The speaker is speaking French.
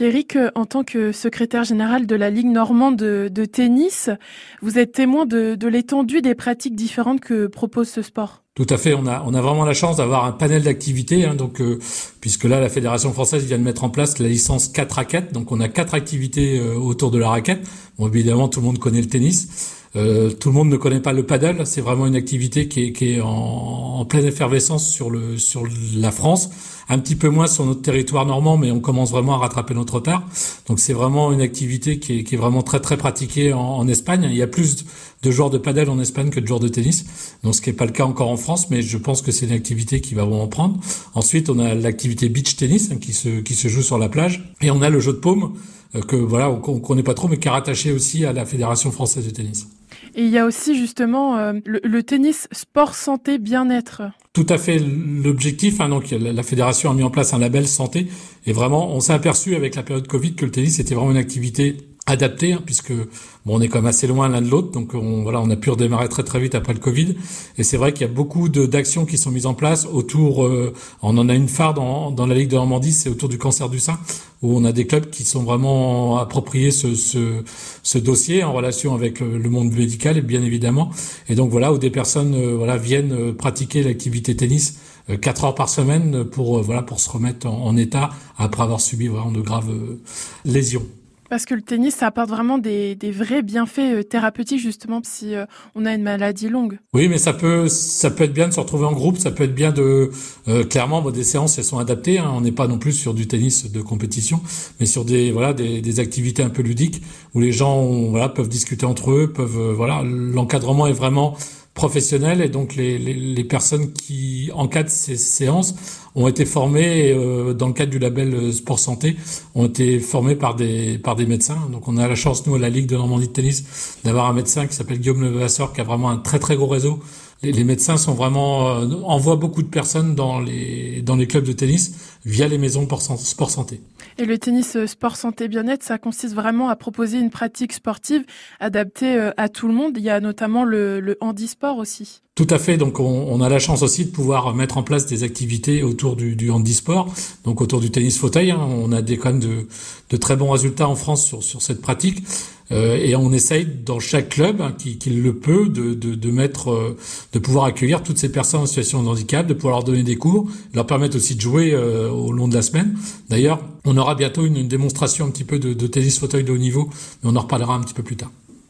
Pierrick, en tant que secrétaire général de la Ligue normande de, tennis, vous êtes témoin de, l'étendue des pratiques différentes que propose ce sport. Tout à fait. On a, vraiment la chance d'avoir un panel d'activités. Hein, donc, euh, puisque là, la fédération française vient de mettre en place la licence 4 raquettes. Donc, on a quatre activités euh, autour de la raquette. Bon, évidemment, tout le monde connaît le tennis. Euh, tout le monde ne connaît pas le paddle. C'est vraiment une activité qui est, en, pleine effervescence sur la France, un petit peu moins sur notre territoire normand, mais on commence vraiment à rattraper notre retard. Donc c'est vraiment une activité qui est, qui est vraiment très très pratiquée en, en, Espagne. Il y a plus de joueurs de paddle en Espagne que de joueurs de tennis, donc ce qui n'est pas le cas encore en France, mais je pense que c'est une activité qui va vraiment prendre. Ensuite, on a l'activité beach tennis hein, qui se qui se joue sur la plage, et on a le jeu de paume euh, que voilà on, on connaît pas trop, mais qui est rattaché aussi à la fédération française de tennis. Et il y a aussi justement euh, le, tennis sport santé bien-être. Tout à fait l'objectif. Hein, donc la, fédération a mis en place un label santé et vraiment on s'est aperçu avec la période Covid que le tennis était vraiment une activité adapté, hein, puisque bon, on est quand même assez loin l'un de l'autre, donc on, voilà, on a pu redémarrer très très vite après le Covid. Et c'est vrai qu'il y a beaucoup d'actions qui sont mises en place autour. Euh, on en a une phare dans, dans la Ligue de Normandie, c'est autour du cancer du sein, où on a des clubs qui sont vraiment appropriés ce, ce, ce dossier en relation avec le, monde médical, bien évidemment. Et donc voilà, où des personnes euh, voilà viennent euh, pratiquer l'activité tennis quatre heures par semaine pour voilà pour se remettre en, en état après avoir subi vraiment de graves lésions. Parce que le tennis, ça apporte vraiment des, vrais bienfaits euh, thérapeutiques, justement, si euh, on a une maladie longue. Oui, mais ça peut, ça peut être bien de se retrouver en groupe, ça peut être bien de... Euh, clairement, des séances, elles sont adaptées. Hein. on n'est pas non plus sur du tennis de compétition, mais sur des, voilà, des, des activités un peu ludiques où les gens voilà, peuvent discuter entre eux, peuvent... voilà, L'encadrement est vraiment professionnels et donc les, les, les, personnes qui encadrent ces séances ont été formées euh, dans le cadre du label euh, Sport Santé, ont été formées par des par des médecins. Donc on a la chance nous à la Ligue de Normandie de tennis d'avoir un médecin qui s'appelle Guillaume Levasseur qui a vraiment un très très gros réseau. Les, les médecins sont vraiment euh, envoient beaucoup de personnes dans les dans les clubs de tennis via les maisons sport santé. Et le tennis euh, sport santé bien-être, ça consiste vraiment à proposer une pratique sportive adaptée euh, à tout le monde. Il y a notamment le, le handisport aussi. Tout à fait. Donc, on, on, a la chance aussi de pouvoir mettre en place des activités autour du, du handisport, donc autour du tennis fauteuil. Hein. On a des quand même de, de, très bons résultats en France sur, sur cette pratique. Euh, et on essaye dans chaque club hein, qui, qui, le peut de, de, de mettre, euh, de pouvoir accueillir toutes ces personnes en situation de handicap, de pouvoir leur donner des cours, leur permettre aussi de jouer euh, au long de la semaine. D'ailleurs, on aura bientôt une, une démonstration un petit peu de, de tennis fauteuil de haut niveau, mais on en reparlera un petit peu plus tard.